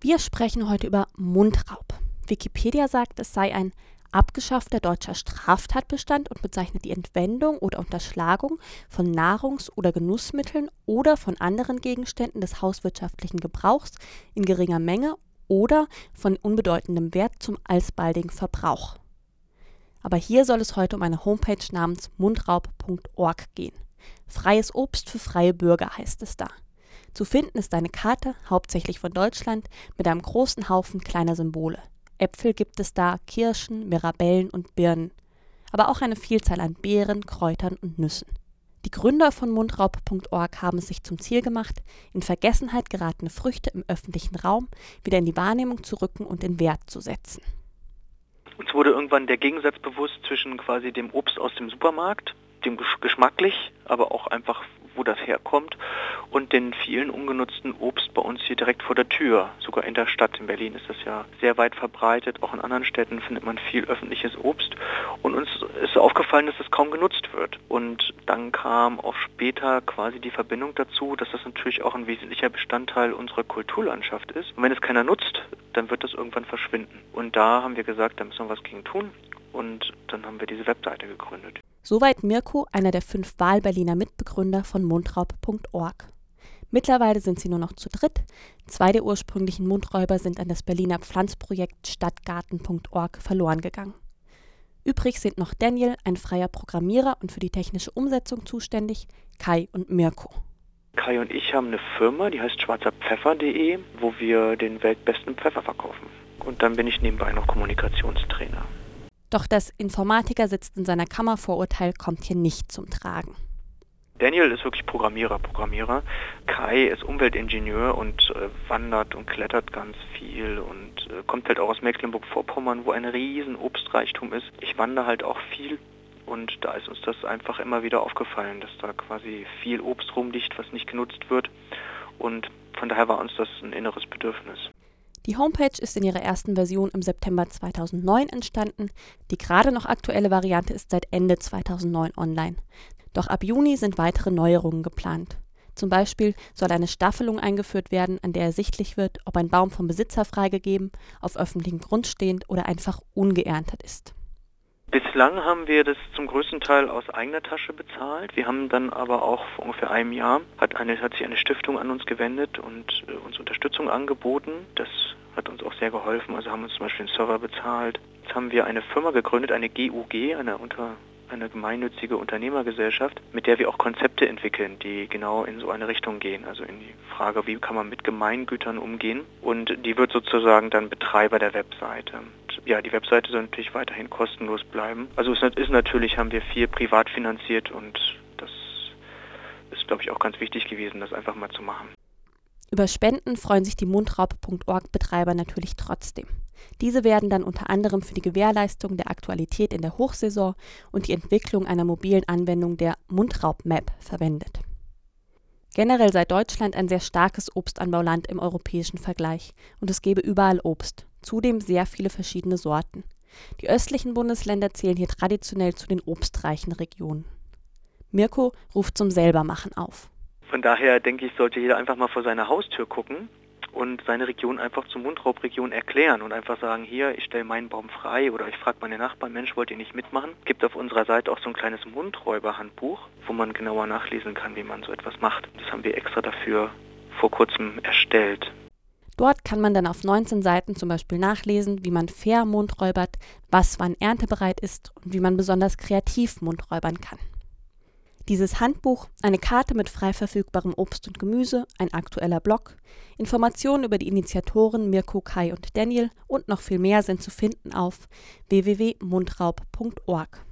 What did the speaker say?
Wir sprechen heute über Mundraub. Wikipedia sagt, es sei ein abgeschaffter deutscher Straftatbestand und bezeichnet die Entwendung oder Unterschlagung von Nahrungs- oder Genussmitteln oder von anderen Gegenständen des hauswirtschaftlichen Gebrauchs in geringer Menge oder von unbedeutendem Wert zum alsbaldigen Verbrauch. Aber hier soll es heute um eine Homepage namens mundraub.org gehen. Freies Obst für freie Bürger heißt es da. Zu finden ist eine Karte, hauptsächlich von Deutschland, mit einem großen Haufen kleiner Symbole. Äpfel gibt es da, Kirschen, Mirabellen und Birnen, aber auch eine Vielzahl an Beeren, Kräutern und Nüssen. Die Gründer von mundraub.org haben es sich zum Ziel gemacht, in Vergessenheit geratene Früchte im öffentlichen Raum wieder in die Wahrnehmung zu rücken und in Wert zu setzen. Uns wurde irgendwann der Gegensatz bewusst zwischen quasi dem Obst aus dem Supermarkt, dem geschmacklich, aber auch einfach wo das herkommt und den vielen ungenutzten Obst bei uns hier direkt vor der Tür. Sogar in der Stadt. In Berlin ist das ja sehr weit verbreitet. Auch in anderen Städten findet man viel öffentliches Obst. Und uns ist aufgefallen, dass das kaum genutzt wird. Und dann kam auch später quasi die Verbindung dazu, dass das natürlich auch ein wesentlicher Bestandteil unserer Kulturlandschaft ist. Und wenn es keiner nutzt, dann wird das irgendwann verschwinden. Und da haben wir gesagt, da müssen wir was gegen tun. Und dann haben wir diese Webseite gegründet. Soweit Mirko, einer der fünf Wahlberliner Mitbegründer von mundraub.org. Mittlerweile sind sie nur noch zu dritt. Zwei der ursprünglichen Mundräuber sind an das Berliner Pflanzprojekt Stadtgarten.org verloren gegangen. Übrig sind noch Daniel, ein freier Programmierer und für die technische Umsetzung zuständig, Kai und Mirko. Kai und ich haben eine Firma, die heißt schwarzerpfeffer.de, wo wir den weltbesten Pfeffer verkaufen. Und dann bin ich nebenbei noch Kommunikationstrainer. Doch das Informatiker sitzt in seiner Kammervorurteil kommt hier nicht zum Tragen. Daniel ist wirklich Programmierer, Programmierer. Kai ist Umweltingenieur und äh, wandert und klettert ganz viel und äh, kommt halt auch aus Mecklenburg-Vorpommern, wo ein riesen Obstreichtum ist. Ich wandere halt auch viel und da ist uns das einfach immer wieder aufgefallen, dass da quasi viel Obst rumliegt, was nicht genutzt wird. Und von daher war uns das ein inneres Bedürfnis. Die Homepage ist in ihrer ersten Version im September 2009 entstanden. Die gerade noch aktuelle Variante ist seit Ende 2009 online. Doch ab Juni sind weitere Neuerungen geplant. Zum Beispiel soll eine Staffelung eingeführt werden, an der ersichtlich wird, ob ein Baum vom Besitzer freigegeben, auf öffentlichem Grund stehend oder einfach ungeerntet ist. Bislang haben wir das zum größten Teil aus eigener Tasche bezahlt. Wir haben dann aber auch vor ungefähr einem Jahr hat, eine, hat sich eine Stiftung an uns gewendet und äh, uns Unterstützung angeboten. Das hat uns auch sehr geholfen. Also haben uns zum Beispiel einen Server bezahlt. Jetzt haben wir eine Firma gegründet, eine GUG, eine unter eine gemeinnützige Unternehmergesellschaft, mit der wir auch Konzepte entwickeln, die genau in so eine Richtung gehen, also in die Frage, wie kann man mit Gemeingütern umgehen. Und die wird sozusagen dann Betreiber der Webseite. Und ja, die Webseite soll natürlich weiterhin kostenlos bleiben. Also es ist natürlich, haben wir viel privat finanziert und das ist, glaube ich, auch ganz wichtig gewesen, das einfach mal zu machen. Über Spenden freuen sich die mundraub.org-Betreiber natürlich trotzdem. Diese werden dann unter anderem für die Gewährleistung der Aktualität in der Hochsaison und die Entwicklung einer mobilen Anwendung der Mundraub-Map verwendet. Generell sei Deutschland ein sehr starkes Obstanbauland im europäischen Vergleich und es gebe überall Obst, zudem sehr viele verschiedene Sorten. Die östlichen Bundesländer zählen hier traditionell zu den obstreichen Regionen. Mirko ruft zum Selbermachen auf. Von daher denke ich, sollte jeder einfach mal vor seiner Haustür gucken und seine Region einfach zur Mundraubregion erklären und einfach sagen, hier, ich stelle meinen Baum frei oder ich frage meine Nachbarn, Mensch, wollt ihr nicht mitmachen? Gibt auf unserer Seite auch so ein kleines Mundräuberhandbuch, wo man genauer nachlesen kann, wie man so etwas macht. Das haben wir extra dafür vor kurzem erstellt. Dort kann man dann auf 19 Seiten zum Beispiel nachlesen, wie man fair mundräubert, was wann erntebereit ist und wie man besonders kreativ mundräubern kann. Dieses Handbuch, eine Karte mit frei verfügbarem Obst und Gemüse, ein aktueller Blog, Informationen über die Initiatoren Mirko, Kai und Daniel und noch viel mehr sind zu finden auf www.mundraub.org.